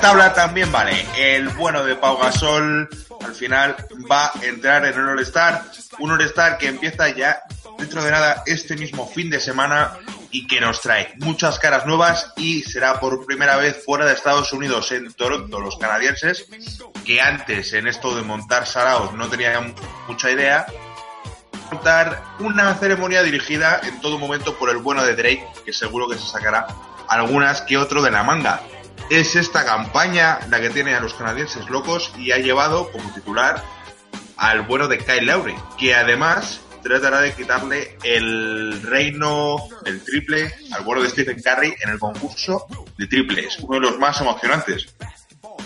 tabla también vale. El bueno de Pau Gasol al final va a entrar en el All-Star. Un All-Star que empieza ya dentro de nada este mismo fin de semana y que nos trae muchas caras nuevas y será por primera vez fuera de Estados Unidos en Toronto los canadienses que antes en esto de montar saraos no tenían mucha idea montar una ceremonia dirigida en todo momento por el bueno de Drake que seguro que se sacará algunas que otro de la manga es esta campaña la que tiene a los canadienses locos y ha llevado como titular al bueno de Kyle Lowry que además tratará de quitarle el reino del triple al vuelo de Stephen Curry en el concurso de triples, uno de los más emocionantes.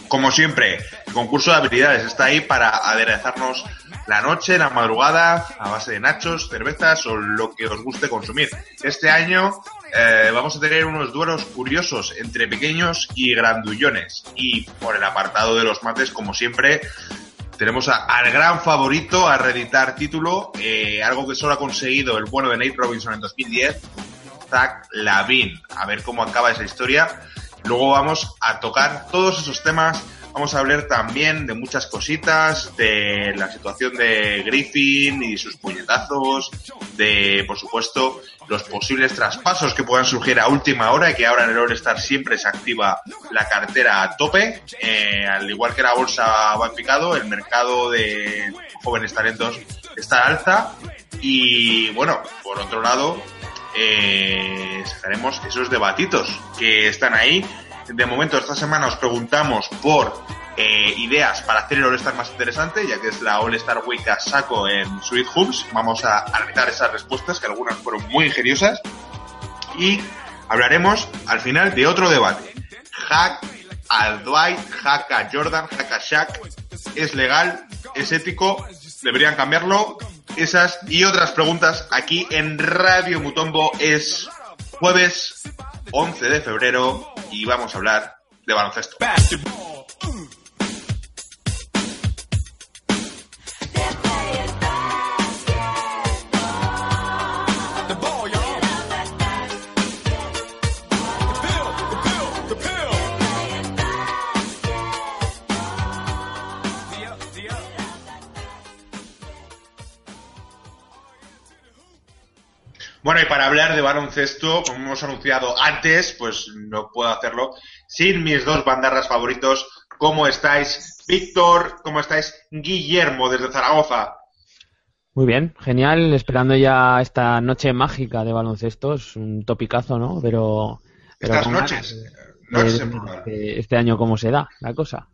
Como siempre, el concurso de habilidades está ahí para aderezarnos la noche, la madrugada, a base de nachos, cervezas o lo que os guste consumir. Este año eh, vamos a tener unos duelos curiosos entre pequeños y grandullones. Y por el apartado de los mates, como siempre, tenemos al gran favorito a reeditar título, eh, algo que solo ha conseguido el bueno de Nate Robinson en 2010, Zach Lavin. A ver cómo acaba esa historia. Luego vamos a tocar todos esos temas. Vamos a hablar también de muchas cositas, de la situación de Griffin y sus puñetazos, de, por supuesto, los posibles traspasos que puedan surgir a última hora y que ahora en el All-Star siempre se activa la cartera a tope. Eh, al igual que la bolsa va en picado, el mercado de jóvenes talentos está al alza. Y bueno, por otro lado, eh, sacaremos esos debatitos que están ahí. De momento, esta semana os preguntamos por eh, ideas para hacer el All-Star más interesante, ya que es la All-Star Week a saco en Sweet Hoops. Vamos a analizar esas respuestas, que algunas fueron muy ingeniosas. Y hablaremos al final de otro debate. Hack al Dwight, hack a Jordan, hack a Shaq. ¿Es legal? ¿Es ético? ¿Deberían cambiarlo? Esas y otras preguntas aquí en Radio Mutombo es jueves 11 de febrero y vamos a hablar de baloncesto. Para hablar de baloncesto, como hemos anunciado antes, pues no puedo hacerlo sin mis dos bandarras favoritos. ¿Cómo estáis, Víctor? ¿Cómo estáis, Guillermo, desde Zaragoza? Muy bien, genial, esperando ya esta noche mágica de baloncesto, es un topicazo, ¿no? Pero... Estas noches. este año cómo se da la cosa.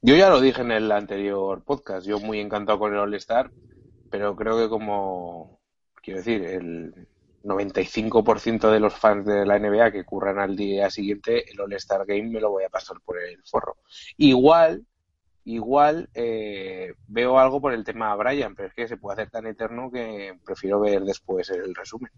Yo ya lo dije en el anterior podcast, yo muy encantado con el All-Star, pero creo que como quiero decir, el 95% de los fans de la NBA que curran al día siguiente, el All-Star Game me lo voy a pasar por el forro. Igual, igual eh, veo algo por el tema Brian, pero es que se puede hacer tan eterno que prefiero ver después el resumen.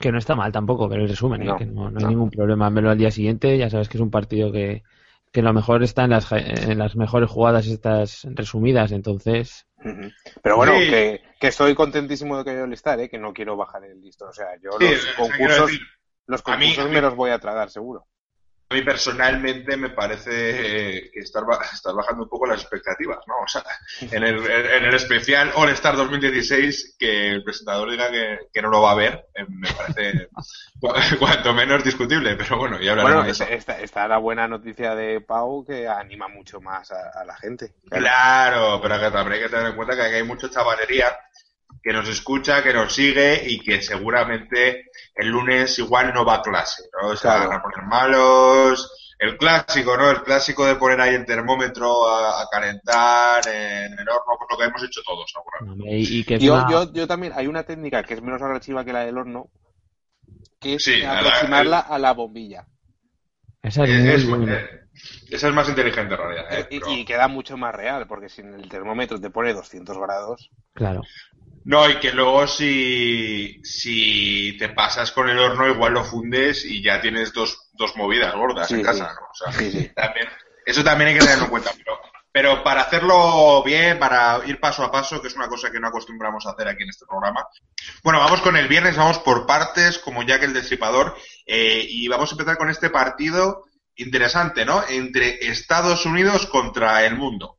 Que no está mal tampoco ver el resumen, ¿eh? que no, hay ningún problema verlo al día siguiente. Ya sabes que es un partido que, que lo mejor está en las, en las mejores jugadas estas resumidas, entonces pero bueno, que, que, estoy contentísimo de que yo listar, ¿eh? que no quiero bajar el listón. O sea, yo los concursos, los concursos me los voy a tragar, seguro. A mí personalmente me parece que estar, bajando un poco las expectativas, ¿no? O sea, en el, en el especial All Star 2016, que el presentador diga que, no lo va a ver, eh, me parece cuanto menos discutible, pero bueno, ya hablaremos bueno, de eso. La buena noticia de Pau que anima mucho más a, la gente. Claro, pero que también hay que tener en cuenta que hay mucha chavalería que nos escucha, que nos sigue y que seguramente el lunes igual no va a clase, ¿no? O sea, van a poner malos. El clásico, ¿no? El clásico de poner ahí el termómetro a, calentar en el horno, pues lo que hemos hecho todos yo, yo, también, hay una técnica que es menos agresiva que la del horno, que es aproximarla a la, bombilla. Esa es, eh, esa es más inteligente en realidad. ¿eh? Y, y, queda mucho más real, porque si en el termómetro te pone 200 grados. Claro. No, y que luego si, si te pasas con el horno igual lo fundes y ya tienes dos, dos movidas gordas en casa, ¿no? O sea, también, eso también hay que tenerlo en cuenta, pero, pero para hacerlo bien, para ir paso a paso, que es una cosa que no acostumbramos a hacer aquí en este programa. Bueno, vamos con el viernes, vamos por partes, como ya que el Destripador, eh, y vamos a empezar con este partido interesante, ¿no? Entre Estados Unidos contra el mundo.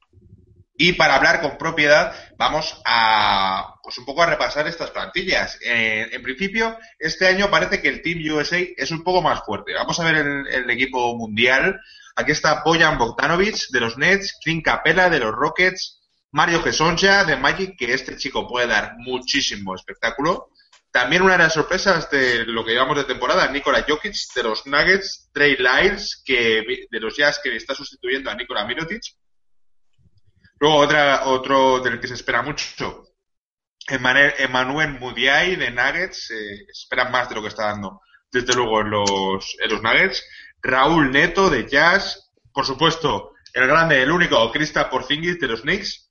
Y para hablar con propiedad, vamos a, pues un poco a repasar estas plantillas. Eh, en principio, este año parece que el Team USA es un poco más fuerte. Vamos a ver el, equipo mundial. Aquí está Bojan Bogdanovic de los Nets, Clint Capella de los Rockets, Mario Gesonja de Magic, que este chico puede dar muchísimo espectáculo. También una de las sorpresas de lo que llevamos de temporada, Nikola Jokic de los Nuggets, Trey Lyles que, de los Jazz que está sustituyendo a Nikola Mirotic. Luego otra, otro del que se espera mucho, Emmanuel Mudiay de Nuggets, eh, espera más de lo que está dando desde luego en los, los Nuggets. Raúl Neto de Jazz, por supuesto, el grande, el único, Krista Porzingis de los Knicks.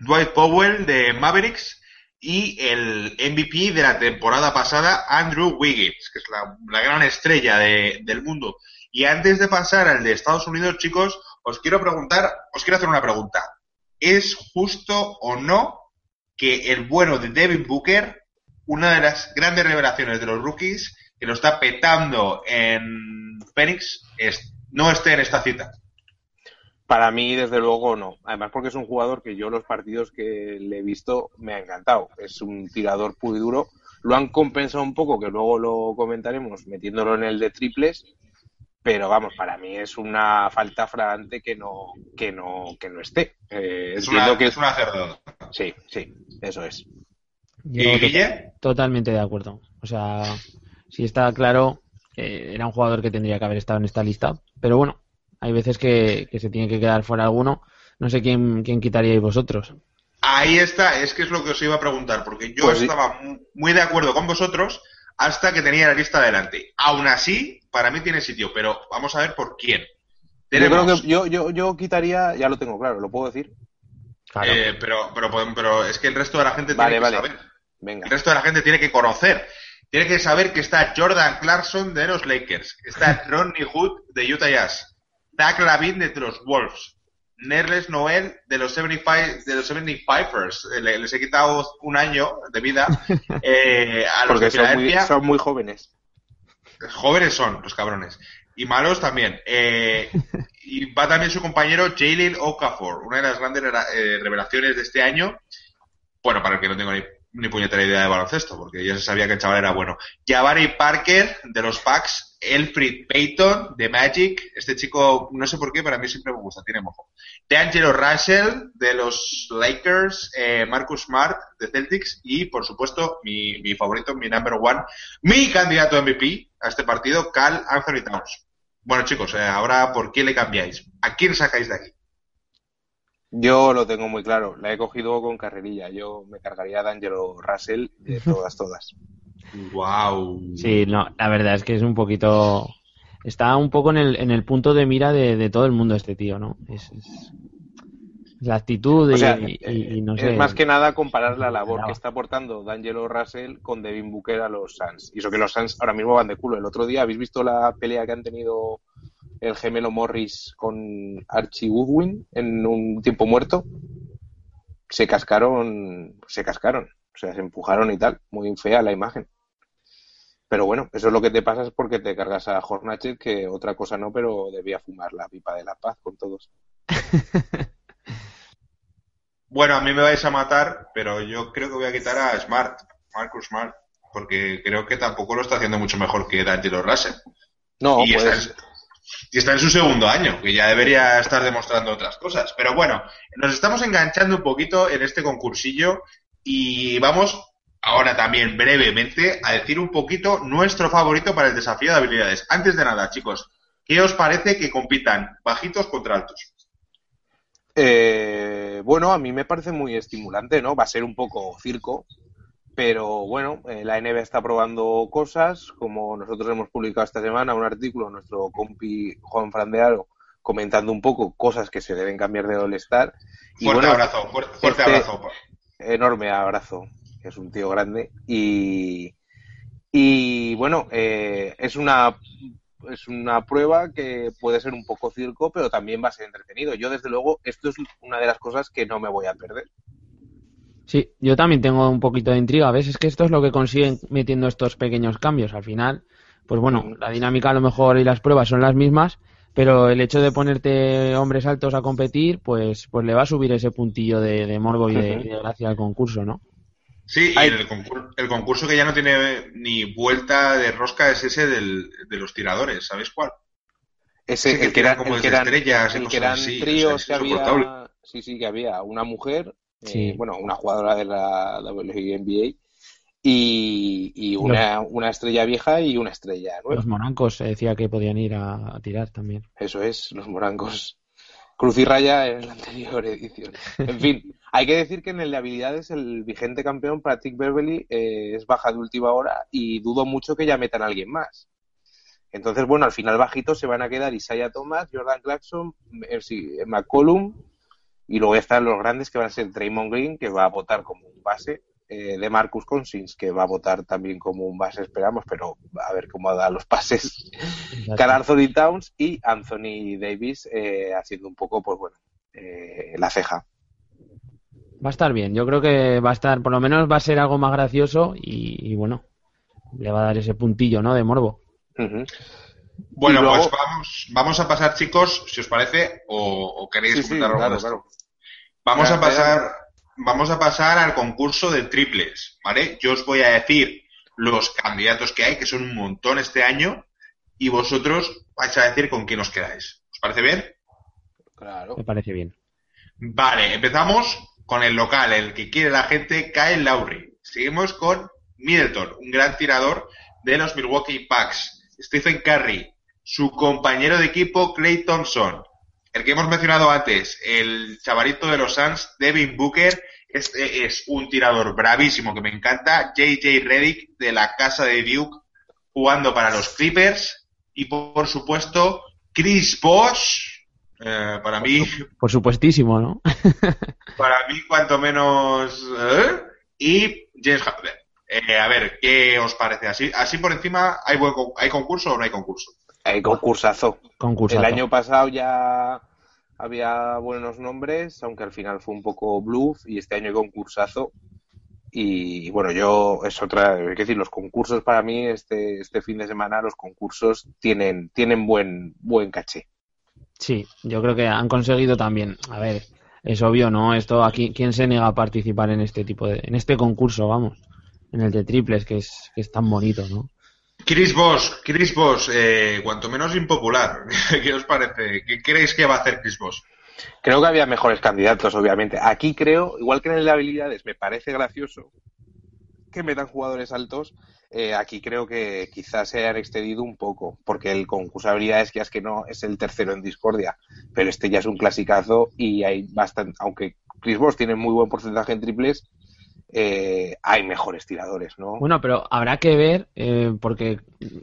Dwight Powell de Mavericks y el MVP de la temporada pasada, Andrew Wiggins, que es la, gran estrella del mundo. Y antes de pasar al de Estados Unidos, chicos, os quiero preguntar, os quiero hacer una pregunta. ¿Es justo o no que el bueno de Devin Booker, una de las grandes revelaciones de los rookies, que lo está petando en Phoenix, no esté en esta cita? Para mí, desde luego, no. Además, porque es un jugador que yo los partidos que le he visto me ha encantado. Es un tirador puro y duro. Lo han compensado un poco, que luego lo comentaremos, metiéndolo en el de triples. Pero vamos, para mí es una falta fragante que no, que no, que no esté. Eh, es, una, que... es una Sí, sí, eso es. ¿Y Guille? Totalmente de acuerdo. O sea, si está claro, eh, era un jugador que tendría que haber estado en esta lista. Pero bueno, hay veces que, se tiene que quedar fuera alguno. No sé quién, quién quitaríais vosotros. Ahí está, es que es lo que os iba a preguntar, porque yo pues estaba muy de acuerdo con vosotros hasta que tenía la lista delante. Aún así, para mí tiene sitio, pero vamos a ver por quién. Yo creo que yo, yo, yo quitaría, ya lo tengo claro, ¿lo puedo decir? Eh, pero, pero, pero, es que el resto de la gente tiene que saber. Venga. El resto de la gente tiene que conocer. Tiene que saber que está Jordan Clarkson de los Lakers, está Ronnie Hood de Utah Jazz, Zach Lavin de los Wolves. Nerles Noel de los 75, de los 75ers. Les he quitado un año de vida eh, a los Porque son muy, son muy jóvenes. Jóvenes son los cabrones. Y malos también. Eh, y va también su compañero Jalen Okafor, una de las grandes eh, revelaciones de este año. Bueno, para el que no tengo ni ni puñetera idea de baloncesto, porque ya se sabía que el chaval era bueno. Jabari Parker, de los Packs, Elfrid Payton, de Magic, este chico, no sé por qué, pero a mí siempre me gusta, tiene mojo. D'Angelo Russell, de los Lakers, eh, Marcus Smart, de Celtics, y por supuesto, mi, favorito, mi number one, mi candidato MVP a este partido, Cal Anthony Towns. Bueno, chicos, eh, ahora, ¿por qué le cambiáis? ¿A quién sacáis de aquí? Yo lo tengo muy claro, la he cogido con carrerilla. Yo me cargaría de Angelo Russell de todas, todas. wow. Sí, no, la verdad es que es un poquito. Está un poco en el, en el punto de mira de, todo el mundo este tío, ¿no? Es, la actitud y, eh, no sé. Es más que nada comparar la labor que está aportando D'Angelo Russell con Devin Booker a los Suns. Y eso que los Suns ahora mismo van de culo. El otro día, ¿habéis visto la pelea que han tenido el gemelo Morris con Archie Woodwin en un tiempo muerto, se cascaron, se cascaron, o sea, se empujaron y tal, muy fea la imagen. Pero bueno, eso es lo que te pasa es porque te cargas a Hornachet, que otra cosa no, pero debía fumar la pipa de la paz con todos. bueno, a mí me vais a matar, pero yo creo que voy a quitar a Smart, Marcus Smart, porque creo que tampoco lo está haciendo mucho mejor que D'Angelo Russell. No, pues y está en su segundo año, que ya debería estar demostrando otras cosas. Pero bueno, nos estamos enganchando un poquito en este concursillo y vamos ahora también brevemente a decir un poquito nuestro favorito para el desafío de habilidades. Antes de nada, chicos, ¿qué os parece que compitan bajitos contra altos? Eh, bueno, a mí me parece muy estimulante, ¿no? Va a ser un poco circo, pero bueno, eh, la NBA está probando cosas, como nosotros hemos publicado esta semana un artículo, nuestro compi Juan Frandearo, comentando un poco cosas que se deben cambiar de All-Star. Fuerte abrazo, fuerte, este abrazo. Enorme abrazo, que es un tío grande. Y, y bueno, eh, es una es una prueba que puede ser un poco circo, pero también va a ser entretenido. Yo, desde luego, esto es una de las cosas que no me voy a perder. Sí, yo también tengo un poquito de intriga. ¿Ves? Es que esto es lo que consiguen metiendo estos pequeños cambios. Al final, pues bueno, la dinámica a lo mejor y las pruebas son las mismas, pero el hecho de ponerte hombres altos a competir, pues, pues le va a subir ese puntillo de, de morbo y de, gracia al concurso, ¿no? Sí, y el, concurso, que ya no tiene ni vuelta de rosca es ese del, de los tiradores, ¿sabéis cuál? Ese, el, que era, como el que eran, estrellas, el que eran tríos que había, sí, sí, que había una mujer, eh, bueno, una jugadora de la WNBA y, y una, una, estrella vieja y una estrella nueva. Los morancos se decía que podían ir a, tirar también. Eso es, los morancos. Cruz y raya en la anterior edición. En fin, hay que decir que en el de habilidades el vigente campeón Patrick Beverly eh, es baja de última hora y dudo mucho que ya metan a alguien más. Entonces, bueno, al final bajito se van a quedar Isaiah Thomas, Jordan Clarkson, McCollum y luego están los grandes que van a ser Draymond Green, que va a votar como un base, eh, de Marcus Consins, que va a votar también como un base, esperamos, pero a ver cómo da los pases. Carl Anthony Towns y Anthony Davis eh, haciendo un poco, pues bueno, eh, la ceja. Va a estar bien, yo creo que va a estar, por lo menos va a ser algo más gracioso y, bueno, le va a dar ese puntillo, ¿no? De morbo. Bueno, pues vamos, vamos a pasar, chicos, si os parece, o, queréis algo Vamos a pasar vamos a pasar al concurso de triples, ¿vale? Yo os voy a decir los candidatos que hay, que son un montón este año, y vosotros vais a decir con quién os quedáis. ¿Os parece bien? Claro. Me parece bien. Vale, empezamos con el local, el que quiere la gente, Kyle Lowry. Seguimos con Middleton, un gran tirador de los Milwaukee Bucks. Stephen Curry, su compañero de equipo, Clay Thompson, el que hemos mencionado antes, el chavalito de los Suns, Devin Booker, este es un tirador bravísimo que me encanta. JJ Reddick de la casa de Duke jugando para los Clippers. Y por, supuesto, Chris Bosh, eh, para mí. Por supuestísimo, ¿no? para mí, cuanto menos. ¿eh? Y James Harden. Eh, a ver, ¿qué os parece? Así, así por encima, ¿hay, buen, ¿hay concurso o no hay concurso? Hay concursazo. El año pasado ya había buenos nombres, aunque al final fue un poco bluff y este año hay concursazo. Y bueno, yo es otra, hay que decir, los concursos para mí este, este fin de semana, los concursos tienen, tienen buen, buen caché. Sí, yo creo que han conseguido también, a ver, es obvio, ¿no? Esto aquí, ¿quién se niega a participar en este tipo de, en este concurso, vamos? En el de triples, que es, que es tan bonito, ¿no? Chris Boss, Chris Boss, eh, cuanto menos impopular. ¿Qué os parece? ¿Qué creéis que va a hacer Chris Boss? Creo que había mejores candidatos, obviamente. Aquí creo, igual que en el de habilidades, me parece gracioso que metan jugadores altos. Eh, aquí creo que quizás se hayan excedido un poco, porque el concurso de habilidades, que es que no, es el tercero en discordia, pero este ya es un clasicazo y hay bastante, aunque Chris Boss tiene muy buen porcentaje en triples, eh, hay mejores tiradores, ¿no? Bueno, pero habrá que ver, eh, porque,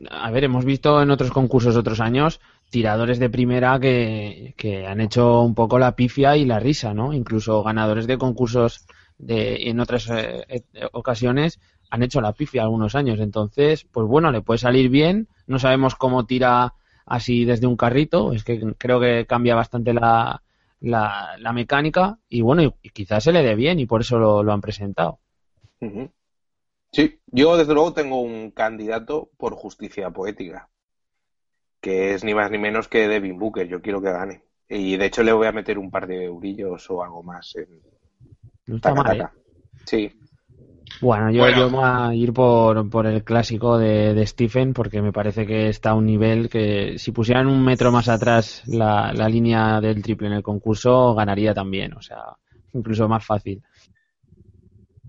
a ver, hemos visto en otros concursos otros años tiradores de primera que, han hecho un poco la pifia y la risa, ¿no? Incluso ganadores de concursos de, en otras eh, ocasiones han hecho la pifia algunos años. Entonces, pues bueno, le puede salir bien. No sabemos cómo tira así desde un carrito. Es que creo que cambia bastante la, la, la mecánica y bueno, y, quizás se le dé bien y por eso lo, han presentado. Sí, yo desde luego tengo un candidato por justicia poética, que es ni más ni menos que Devin Booker. Yo quiero que gane. Y de hecho le voy a meter un par de eurillos o algo más en no está mal, ¿eh? Sí. Bueno, yo, voy a ir por, por el clásico de, Stephen porque me parece que está a un nivel que si pusieran un metro más atrás la, la línea del triple en el concurso ganaría también, o sea, incluso más fácil.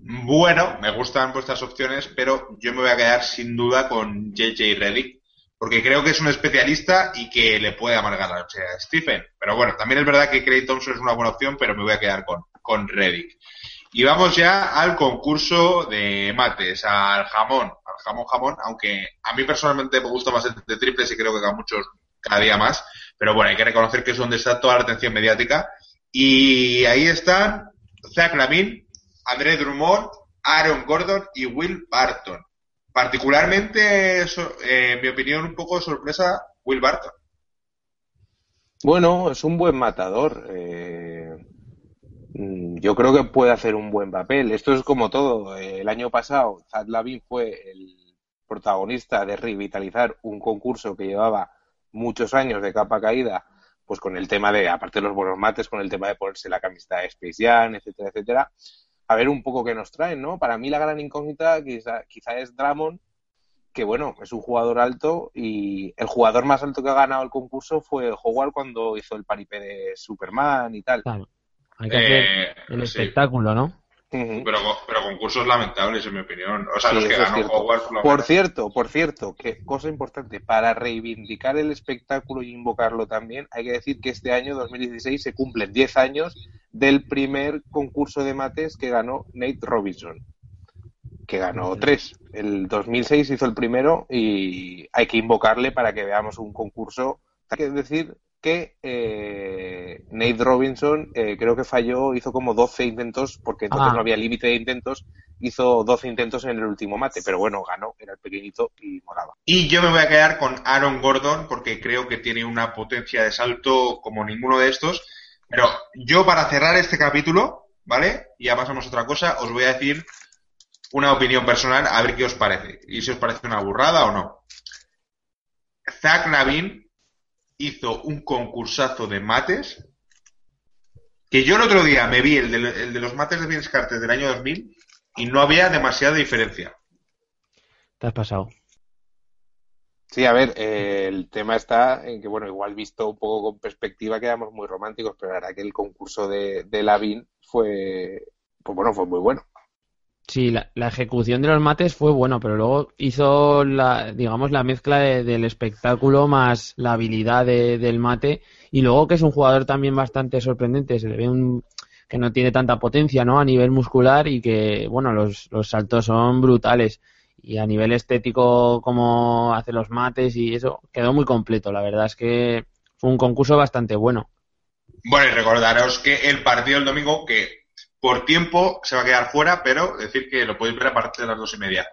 Bueno, me gustan vuestras opciones, pero yo me voy a quedar sin duda con JJ Reddick, porque creo que es un especialista y que le puede amargar la noche a Stephen. Pero bueno, también es verdad que Craig Thompson es una buena opción, pero me voy a quedar con, con Reddick. Y vamos ya al concurso de mates, al jamón, al jamón jamón, aunque a mí personalmente me gusta más el de triples y creo que a muchos cada día más, pero bueno, hay que reconocer que es donde está toda la atención mediática. Y ahí están Zach Lavin, André Drummond, Aaron Gordon y Will Barton. Particularmente, eh, en mi opinión, un poco sorpresa, Will Barton. Bueno, es un buen matador. Eh, yo creo que puede hacer un buen papel. Esto es como todo. El año pasado, Zad Lavin fue el protagonista de revitalizar un concurso que llevaba muchos años de capa caída, pues con el tema de, aparte de los buenos mates, con el tema de ponerse la camiseta de Space Jam, etcétera, etcétera, a ver un poco qué nos traen, ¿no? Para mí la gran incógnita quizá, quizá es Dramon, que bueno, es un jugador alto y el jugador más alto que ha ganado el concurso fue Howard cuando hizo el paripé de Superman y tal. Claro. Hay que hacer Eh, el sí. espectáculo, ¿no? Pero, pero concursos lamentables, en mi opinión. O sea, Sí, los que ganó. Howard por cierto, por cierto, que cosa importante, para reivindicar el espectáculo y invocarlo también, hay que decir que este año, 2016, se cumplen 10 años del primer concurso de mates que ganó Nate Robinson, que ganó tres. El 2006 hizo el primero y hay que invocarle para que veamos un concurso. Hay que decir que eh, Nate Robinson eh, creo que falló, hizo como 12 intentos, porque entonces Ah. no había límite de intentos, hizo 12 intentos en el último mate, pero bueno, ganó, era el pequeñito y molaba. Y yo me voy a quedar con Aaron Gordon porque creo que tiene una potencia de salto como ninguno de estos. Pero yo para cerrar este capítulo, ¿vale? Y ya pasamos a otra cosa, os voy a decir una opinión personal a ver qué os parece. Y si os parece una burrada o no. Zach Lavin hizo un concursazo de mates que yo el otro día me vi el de, el de los mates de Vince Carter del año 2000 y no había demasiada diferencia. Te has pasado. Sí, a ver, eh, el tema está en que, bueno, igual visto un poco con perspectiva quedamos muy románticos, pero la verdad que el concurso de, de Lavin fue, pues bueno, fue muy bueno. Sí, la, ejecución de los mates fue bueno, pero luego hizo la, digamos, la mezcla de- del espectáculo más la habilidad de- del mate y luego que es un jugador también bastante sorprendente, se le ve un, que no tiene tanta potencia, ¿no? A nivel muscular y que, bueno, los, los saltos son brutales y a nivel estético como hace los mates y eso quedó muy completo, la verdad es que fue un concurso bastante bueno. Bueno, y recordaros que el partido del domingo, que por tiempo se va a quedar fuera, pero decir que lo podéis ver a partir de las dos y media.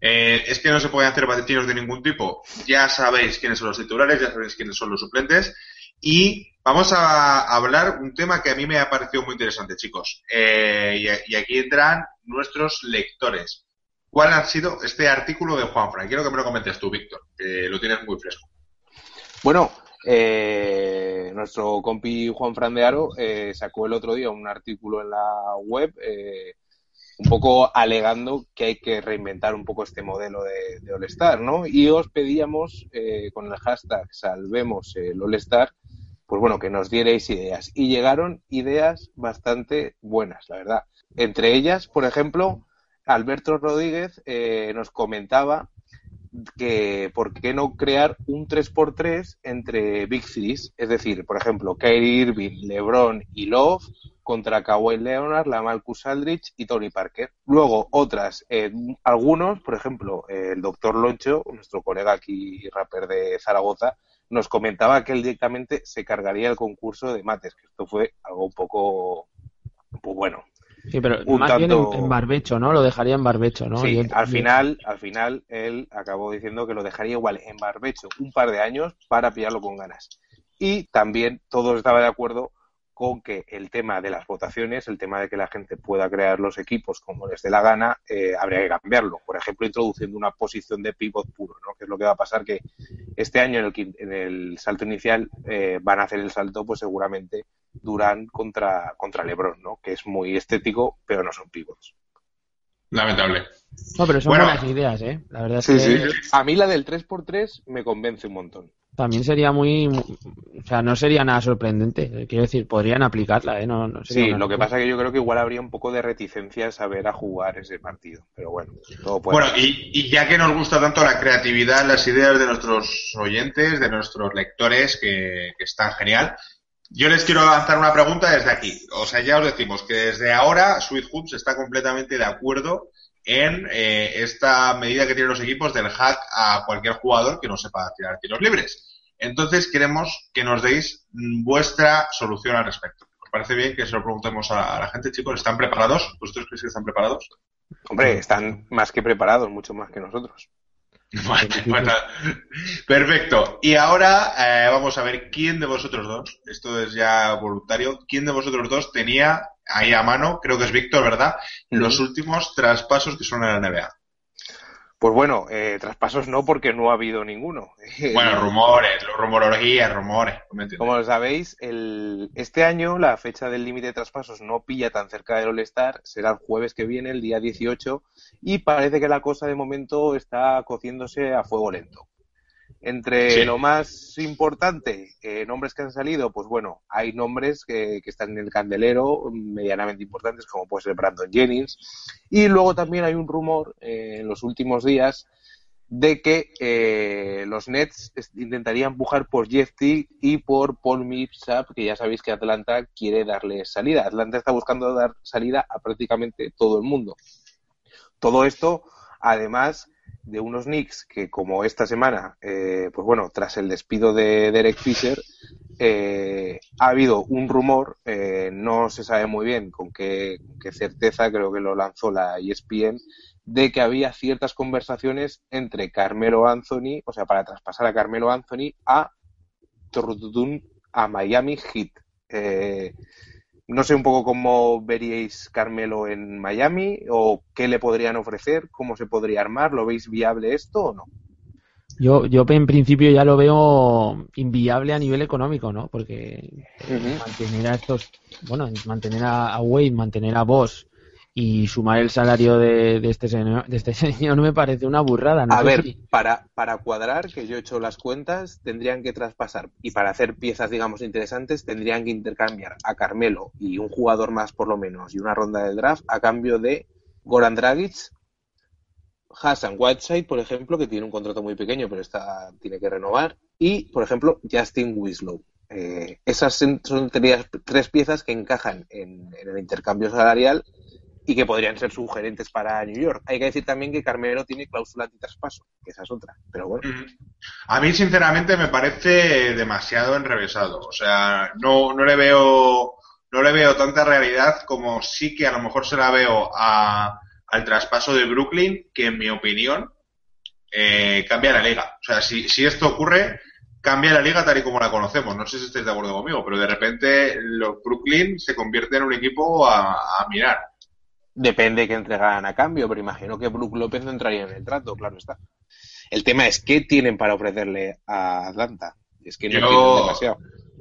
Eh, es que no se pueden hacer batetinos de ningún tipo. Ya sabéis quiénes son los titulares, ya sabéis quiénes son los suplentes. Y vamos a hablar un tema que a mí me ha parecido muy interesante, chicos. Eh, y, y aquí entran nuestros lectores. ¿Cuál ha sido este artículo de Juanfran? Quiero que me lo comentes tú, Víctor, que lo tienes muy fresco. Bueno, eh, nuestro compi Juan Fran de Aro eh, sacó el otro día un artículo en la web eh, un poco alegando que hay que reinventar un poco este modelo de, de All-Star, ¿no? Y os pedíamos eh, con el hashtag salvemos el All-Star, pues bueno, que nos dierais ideas. Y llegaron ideas bastante buenas, la verdad. Entre ellas, por ejemplo, Alberto Rodríguez eh, nos comentaba que por qué no crear un 3x3 entre Big Threes, es decir, por ejemplo, Kyrie Irving, LeBron y Love contra Kawhi Leonard, Lamarcus Aldridge y Tony Parker. Luego otras, eh, algunos, por ejemplo, eh, el doctor Loncho, nuestro colega aquí rapper de Zaragoza, nos comentaba que él directamente se cargaría el concurso de mates, que esto fue algo un poco, pues bueno, Sí, pero Un más bien en, en barbecho, ¿no? Lo dejaría en barbecho, ¿no? Sí, al final, al final él acabó diciendo que lo dejaría igual en barbecho un par de años para pillarlo con ganas. Y también todos estaban de acuerdo con que el tema de las votaciones, el tema de que la gente pueda crear los equipos como les dé la gana, eh, habría que cambiarlo. Por ejemplo, introduciendo una posición de pivot puro, ¿no? Que es lo que va a pasar que este año en el, en el salto inicial eh, van a hacer el salto, pues seguramente Durán contra, contra LeBron, ¿no? Que es muy estético, pero no son pivots. Lamentable. No, pero son Bueno. buenas ideas, ¿eh? La verdad es que A mí la del 3x3 me convence un montón. También sería muy... O sea, no sería nada sorprendente. Quiero decir, podrían aplicarla, ¿eh? No, no sería Sí, lo que pasa que yo creo que igual habría un poco de reticencia a saber a jugar ese partido. Pero bueno, todo puede. Bueno, y, y ya que nos gusta tanto la creatividad, las ideas de nuestros oyentes, de nuestros lectores, que, que están genial, yo les quiero lanzar una pregunta desde aquí. O sea, ya os decimos que desde ahora Sweet Hoops está completamente de acuerdo en eh, esta medida que tienen los equipos del hack a cualquier jugador que no sepa tirar tiros libres. Entonces queremos que nos deis vuestra solución al respecto. ¿Os parece bien que se lo preguntemos a, la gente, chicos? ¿Están preparados? ¿Vosotros creéis que están preparados? Hombre, están más que preparados, mucho más que nosotros. Bueno, perfecto. Y ahora eh, vamos a ver quién de vosotros dos, esto es ya voluntario, quién de vosotros dos tenía ahí a mano, creo que es Víctor, ¿verdad? Los últimos traspasos que son en la NBA. Pues bueno, eh, traspasos no, porque no ha habido ninguno. Bueno, rumores, rumorología, rumores. Como sabéis, el, este año la fecha del límite de traspasos no pilla tan cerca del All-Star, será el jueves que viene, el día 18, y parece que la cosa de momento está cociéndose a fuego lento. Entre lo más importante, eh, nombres que han salido, pues bueno, hay nombres que, están en el candelero, medianamente importantes, como puede ser Brandon Jennings. Y luego también hay un rumor eh, en los últimos días de que eh, los Nets intentarían empujar por Jeff Teague y por Paul Millsap, que ya sabéis que Atlanta quiere darle salida. Atlanta está buscando dar salida a prácticamente todo el mundo. Todo esto, además de unos Knicks que, como esta semana, eh, pues bueno, tras el despido de Derek Fisher, eh, ha habido un rumor, eh, no se sabe muy bien con qué, certeza, creo que lo lanzó la ESPN, de que había ciertas conversaciones entre Carmelo Anthony, o sea, para traspasar a Carmelo Anthony a a Miami Heat. No sé un poco cómo veríais Carmelo en Miami o qué le podrían ofrecer, cómo se podría armar, ¿lo veis viable esto o no? Yo, yo en principio ya lo veo inviable a nivel económico, ¿no? Porque mantener a estos, bueno, mantener a, Wade, mantener a Boss y sumar el salario de, este señor de este señor me parece una burrada a ver para para cuadrar que yo he hecho las cuentas tendrían que traspasar y para hacer piezas digamos interesantes tendrían que intercambiar a Carmelo y un jugador más por lo menos y una ronda de draft a cambio de Goran Dragic Hassan Whiteside por ejemplo que tiene un contrato muy pequeño pero está tiene que renovar y por ejemplo Justin Winslow. Eh, esas son tres piezas que encajan en el intercambio salarial y que podrían ser sugerentes para New York. Hay que decir también que Carmelo tiene cláusula antitraspaso, que esa es otra, pero bueno. A mí, sinceramente, me parece demasiado enrevesado. O sea, no, no le veo no le veo tanta realidad como sí que a lo mejor se la veo a, al traspaso de Brooklyn, que en mi opinión eh, cambia la liga. O sea, si, si esto ocurre, cambia la liga tal y como la conocemos. No sé si estáis de acuerdo conmigo, pero de repente los Brooklyn se convierte en un equipo a, a mirar. Depende que entregaran a cambio, pero imagino que Brook López no entraría en el trato, claro está. El tema es qué tienen para ofrecerle a Atlanta. Es que no yo, demasiado.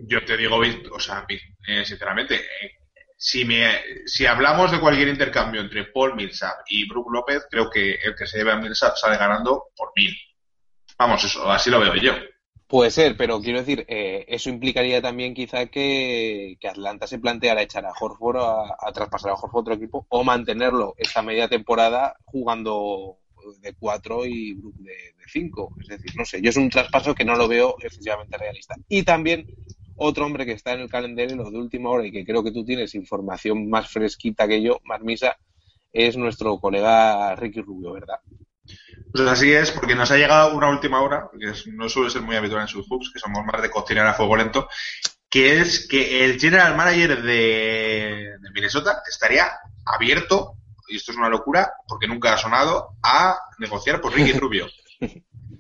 Yo te digo, o sea, eh, sinceramente, eh, si, me, si hablamos de cualquier intercambio entre Paul Millsap y Brook López, creo que el que se lleve a Millsap sale ganando por mil. Vamos, eso, así lo veo yo. Puede ser, pero quiero decir, eh, eso implicaría también quizá que, Atlanta se planteara echar a Horford a, traspasar a Horford a otro equipo o mantenerlo esta media temporada jugando de cuatro y de, de cinco. Es decir, no sé, yo es un traspaso que no lo veo excesivamente realista. Y también otro hombre que está en el calendario de última hora y que creo que tú tienes información más fresquita que yo, Marmisa, es nuestro colega Ricky Rubio, ¿verdad? Pues así es, porque nos ha llegado una última hora, que no suele ser muy habitual en sus hooks, que somos más de cocinar a fuego lento, que es que el general manager de, Minnesota estaría abierto, y esto es una locura, porque nunca ha sonado, a negociar por Ricky Rubio.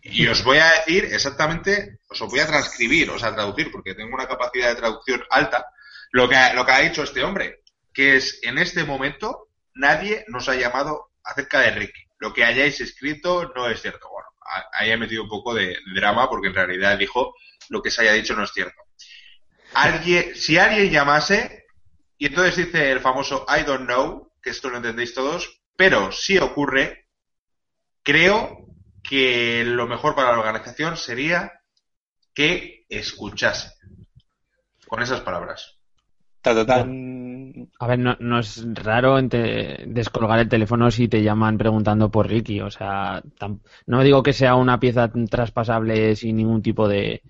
Y os voy a decir exactamente, os voy a transcribir, o sea, traducir, porque tengo una capacidad de traducción alta, lo que, lo que ha dicho este hombre, que es, en este momento, nadie nos ha llamado acerca de Ricky lo que hayáis escrito no es cierto. Bueno, ahí he metido un poco de, drama porque en realidad dijo lo que se haya dicho no es cierto. Alguien, si alguien llamase, y entonces dice el famoso I don't know, que esto lo entendéis todos, pero si ocurre, creo que lo mejor para la organización sería que escuchase. Con esas palabras. A ver, no, es raro descolgar el teléfono si te llaman preguntando por Ricky. O sea, no digo que sea una pieza traspasable sin ningún tipo de,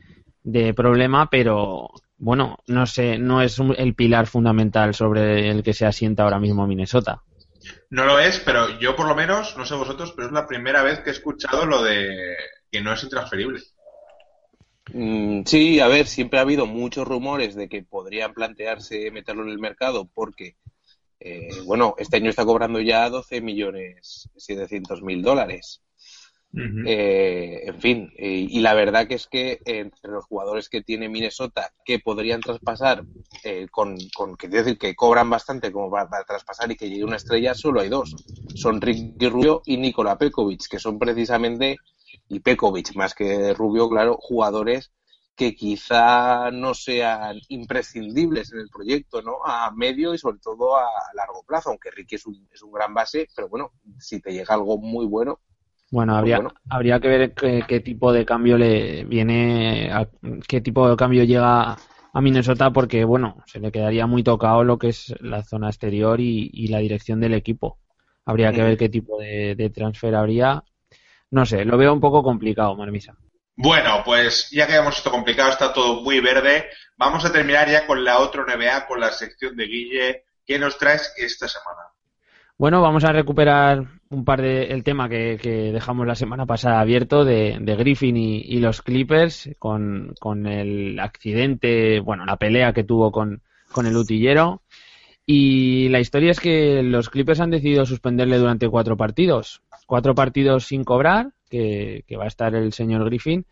problema, pero bueno, no sé, no es el pilar fundamental sobre el que se asienta ahora mismo Minnesota. No lo es, pero yo por lo menos, no sé vosotros, pero es la primera vez que he escuchado lo de que no es intransferible. Mm, sí, a ver, siempre ha habido muchos rumores de que podrían plantearse meterlo en el mercado porque, eh, bueno, este año está cobrando ya 12 millones 700 mil dólares. Eh, en fin, y la verdad que es que entre los jugadores que tiene Minnesota que podrían traspasar eh, con, con, que decir que cobran bastante como para, traspasar y que llegue una estrella, solo hay dos. Son Ricky Rubio y Nikola Pekovic, que son precisamente, y Pekovic más que Rubio, claro, jugadores que quizá no sean imprescindibles en el proyecto, ¿no? A medio y sobre todo a largo plazo, aunque Ricky es un, es un gran base, pero bueno, si te llega algo muy bueno, bueno, pues habría, habría que ver qué, tipo de cambio le viene, qué tipo de cambio llega a Minnesota, porque bueno, se le quedaría muy tocado lo que es la zona exterior y, la dirección del equipo. Habría que ver qué tipo de, de, transfer habría. No sé, lo veo un poco complicado, Marmisa. Bueno, pues ya que hemos esto complicado, está todo muy verde. Vamos a terminar ya con la otra NBA, con la sección de Guille. ¿Qué nos traes esta semana? Bueno, vamos a recuperar un par de el tema que, dejamos la semana pasada abierto de, Griffin y, los Clippers con, el accidente, bueno, la pelea que tuvo con, el utillero. Y la historia es que los Clippers han decidido suspenderle durante cuatro partidos. Cuatro partidos sin cobrar, que, va a estar el señor Griffin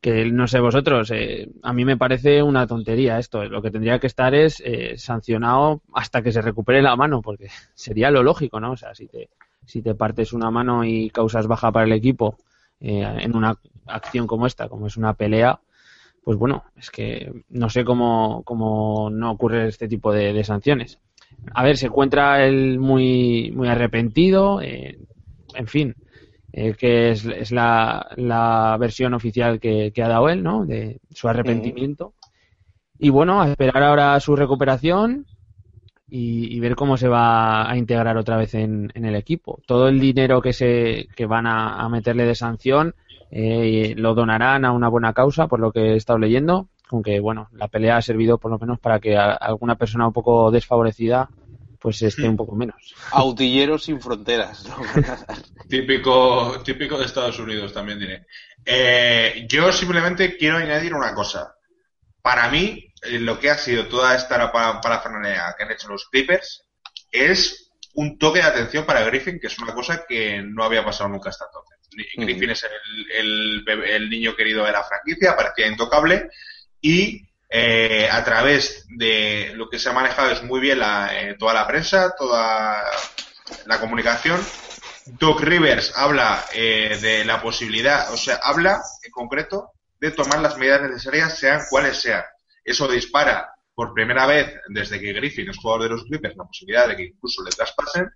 que no sé vosotros, eh, a mí me parece una tontería esto. Lo que tendría que estar es eh, sancionado hasta que se recupere la mano, porque sería lo lógico, ¿no? O sea, si te, si te partes una mano y causas baja para el equipo eh, en una acción como esta, como es una pelea, pues bueno, es que no sé cómo, cómo no ocurre este tipo de, sanciones. A ver, se encuentra él muy, muy arrepentido, en fin, eh, que es, la, versión oficial que, ha dado él, ¿no? De su arrepentimiento. Y bueno, a esperar ahora su recuperación y, ver cómo se va a integrar otra vez en, el equipo. Todo el dinero que se que van a, meterle de sanción eh, lo donarán a una buena causa, por lo que he estado leyendo. Aunque bueno, la pelea ha servido por lo menos para que alguna persona un poco desfavorecida pues esté un poco menos. Autilleros sin fronteras. típico, típico de Estados Unidos también diré. Eh, yo simplemente quiero añadir una cosa. Para mí, eh, lo que ha sido toda esta parafernalia que han hecho los Clippers es un toque de atención para Griffin, que es una cosa que no había pasado nunca hasta entonces. Griffin es el, el, niño querido de la franquicia, parecía intocable y eh, a través de lo que se ha manejado es muy bien eh, toda la prensa, toda la comunicación. Doc Rivers habla eh, de la posibilidad, o sea, habla en concreto de tomar las medidas necesarias, sean cuales sean. Eso dispara por primera vez desde que Griffin es jugador de los Clippers la posibilidad de que incluso le traspasen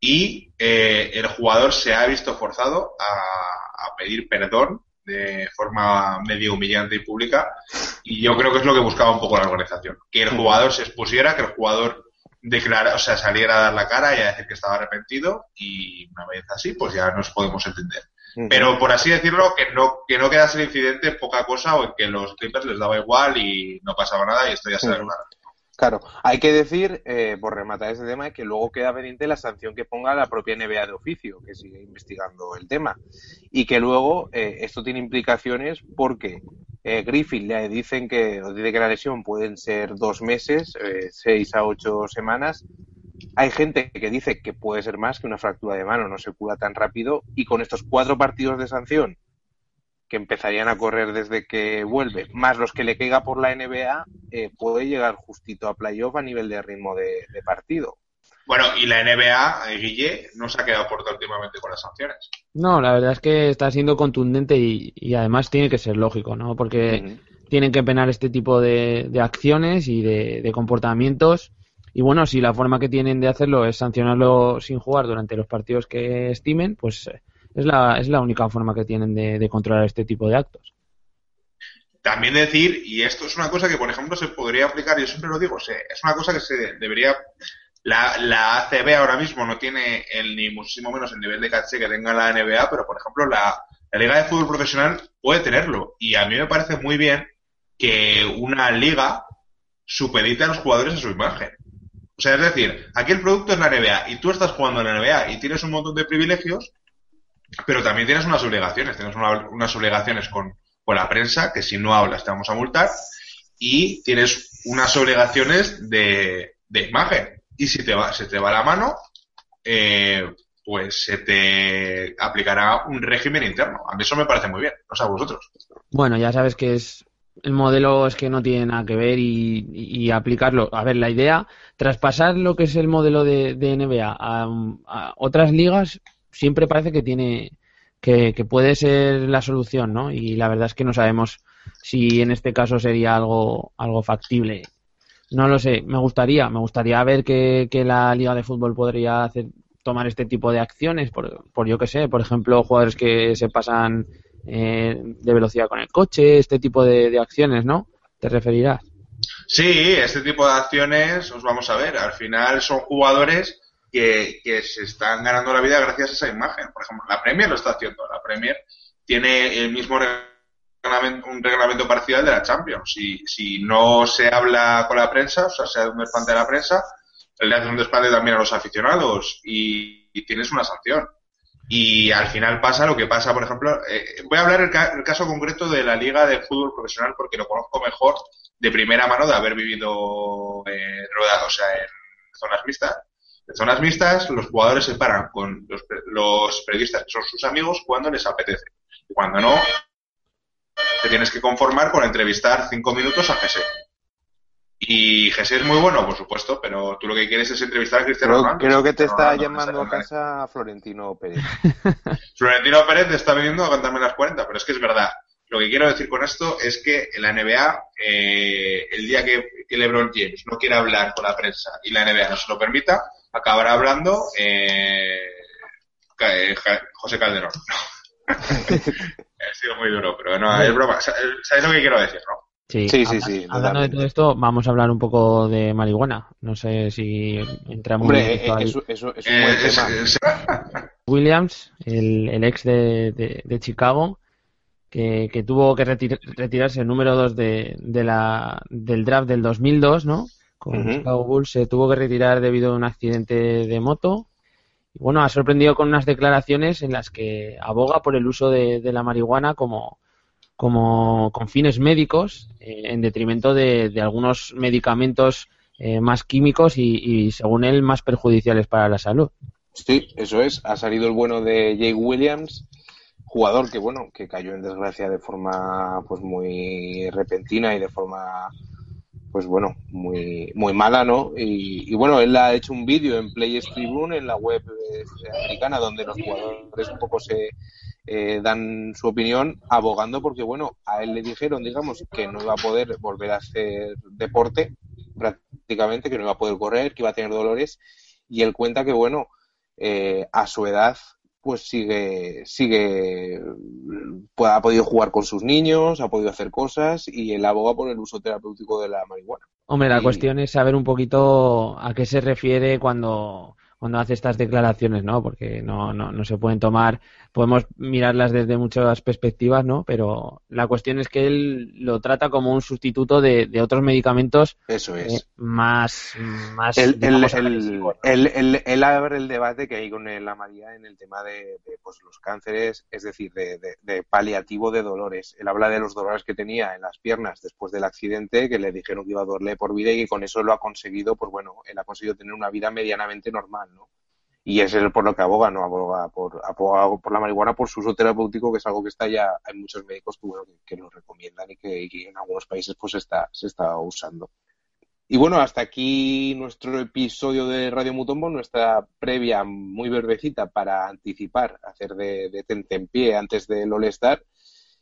y el jugador se ha visto forzado a pedir perdón de forma medio humillante y pública. Y yo creo que es lo que buscaba un poco la organización. Que el jugador se expusiera, que el jugador declara, o sea, saliera a dar la cara y a decir que estaba arrepentido y una vez así, pues ya nos podemos entender. Pero por así decirlo, que no, que no quedase el incidente poca cosa o en que los Clippers les daba igual y no pasaba nada y esto ya se uh Claro, hay que decir, eh, por rematar ese tema, que luego queda pendiente la sanción que ponga la propia NBA de oficio, que sigue investigando el tema. Y que luego eh, esto tiene implicaciones porque eh, Griffith le dicen que, o dice que la lesión pueden ser dos meses, eh, seis a ocho semanas. Hay gente que dice que puede ser más que una fractura de mano, no se cura tan rápido. Y con estos cuatro partidos de sanción que empezarían a correr desde que vuelve, más los que le caiga por la NBA, eh, puede llegar justito a playoff a nivel de ritmo de, partido. Bueno, y la NBA, eh, Guille, no se ha quedado corta últimamente con las sanciones. No, la verdad es que está siendo contundente y, además tiene que ser lógico, ¿no? Porque tienen que penar este tipo de, acciones y de, de, comportamientos. Y bueno, si la forma que tienen de hacerlo es sancionarlo sin jugar durante los partidos que estimen, pues es la, es la única forma que tienen de, controlar este tipo de actos. También decir, y esto es una cosa que, por ejemplo, se podría aplicar, yo siempre lo digo, es una cosa que se debería. La, la ACB ahora mismo no tiene el, ni muchísimo menos el nivel de caché que tenga la NBA, pero, por ejemplo, la, la Liga de Fútbol Profesional puede tenerlo. Y a mí me parece muy bien que una liga supedite a los jugadores a su imagen. O sea, es decir, aquí el producto es la NBA y tú estás jugando en la NBA y tienes un montón de privilegios, pero también tienes unas obligaciones, tienes unas obligaciones con, la prensa, que si no hablas te vamos a multar, y tienes unas obligaciones de, imagen. Y si te va, se te va la mano, eh, pues se te aplicará un régimen interno. A mí eso me parece muy bien, no sé a vosotros. Bueno, ya sabes que es el modelo es que no tiene nada que ver y, aplicarlo. A ver, la idea, traspasar lo que es el modelo de, NBA a, otras ligas siempre parece que tiene que, puede ser la solución, ¿no? Y la verdad es que no sabemos si en este caso sería algo algo factible. No lo sé. Me gustaría, me gustaría ver que, que la liga de fútbol podría hacer tomar este tipo de acciones, por, por yo que sé, por ejemplo, jugadores que se pasan eh, de velocidad con el coche, este tipo de, acciones, ¿no? ¿Te referirás? Sí, este tipo de acciones, os vamos a ver, al final son jugadores que, se están ganando la vida gracias a esa imagen. Por ejemplo, la Premier lo está haciendo, la Premier tiene el mismo reglamento, un reglamento parcial de la Champions. Si, si no se habla con la prensa, o sea, se hace un desplante de la prensa, le hace un desplante también a los aficionados y, tienes una sanción. Y al final pasa lo que pasa, por ejemplo, eh, voy a hablar el, caso concreto de la Liga de Fútbol Profesional porque lo conozco mejor de primera mano de haber vivido eh, o sea, en zonas mixtas. En zonas mixtas, los jugadores se paran con los, los periodistas, que son sus amigos, cuando les apetece. Y cuando no, te tienes que conformar con entrevistar cinco minutos a Jesse. Y Jesús es muy bueno, por supuesto, pero tú lo que quieres es entrevistar a Cristiano creo, Ronaldo. Creo que te está llamando a casa Florentino Pérez. Florentino Pérez te está viniendo a cantarme las 40, pero es que es verdad. Lo que quiero decir con esto es que en la NBA, eh, el día que, LeBron James no quiera hablar con la prensa y la NBA no se lo permita, acabará hablando eh, eh José Calderón. ha sido muy duro, pero no, es broma. ¿Sabes lo que quiero decir, no? Sí, sí, sí. hablando de todo esto, vamos a hablar un poco de marihuana. No sé si entramos Hombre, eh, eso, eso, es un buen tema. Williams, el, ex de, de, Chicago, que, que, tuvo que retirarse el número 2 de, de la, del draft del 2002, ¿no? Con Chicago Bulls se tuvo que retirar debido a un accidente de moto. Y bueno, ha sorprendido con unas declaraciones en las que aboga por el uso de, de la marihuana como como con fines médicos eh, en detrimento de, algunos medicamentos eh, más químicos y, según él más perjudiciales para la salud. Sí, eso es. Ha salido el bueno de Jake Williams, jugador que bueno que cayó en desgracia de forma pues muy repentina y de forma pues bueno muy muy mala, ¿no? Y, bueno él ha hecho un vídeo en Players Tribune en la web americana donde los jugadores un poco se eh, dan su opinión abogando porque, bueno, a él le dijeron, digamos, que no iba a poder volver a hacer deporte prácticamente, que no iba a poder correr, que iba a tener dolores, y él cuenta que, bueno, eh, a su edad, pues sigue, sigue, ha podido jugar con sus niños, ha podido hacer cosas, y él aboga por el uso terapéutico de la marihuana. Hombre, la cuestión es saber un poquito a qué se refiere cuando cuando hace estas declaraciones, ¿no? Porque no, no, no se pueden tomar, podemos mirarlas desde muchas perspectivas, ¿no? Pero la cuestión es que él lo trata como un sustituto de, de otros medicamentos Eso es. Eh, más, más el, el, el, abre el debate que hay con la María en el tema de, pues, los cánceres, es decir, de, de, paliativo de dolores. Él habla de los dolores que tenía en las piernas después del accidente, que le dijeron que iba a dolerle por vida y que con eso lo ha conseguido, pues bueno, él ha conseguido tener una vida medianamente normal y es por lo que aboga, no aboga por, por la marihuana por su uso terapéutico, que es algo que está ya, hay muchos médicos que, que, lo recomiendan y que, en algunos países pues está, se está usando. Y bueno, hasta aquí nuestro episodio de Radio Mutombo, nuestra previa muy verbecita para anticipar, hacer de, de pie antes del All-Star.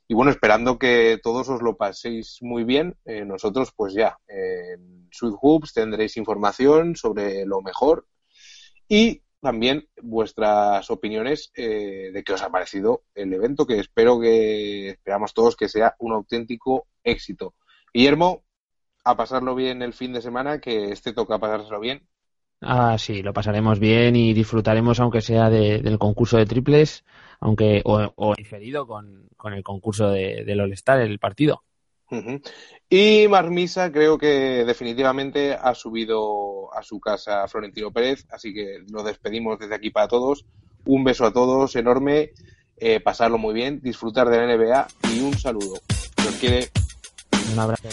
Y bueno, esperando que todos os lo paséis muy bien. Eh, nosotros, pues ya, en Sweet Hoops tendréis información sobre lo mejor y también vuestras opiniones eh, de qué os ha parecido el evento, que espero que esperamos todos que sea un auténtico éxito. Guillermo, a pasarlo bien el fin de semana, que este toca pasárselo bien. Ah, sí, lo pasaremos bien y disfrutaremos, aunque sea del concurso de triples, aunque o, diferido con, el concurso de, All-Star, el partido. Y Marmisa creo que definitivamente ha subido a su casa Florentino Pérez, así que lo despedimos desde aquí para todos. Un beso a todos enorme, eh, pasarlo muy bien, disfrutar de la NBA y un saludo. Nos quiere. Un abrazo.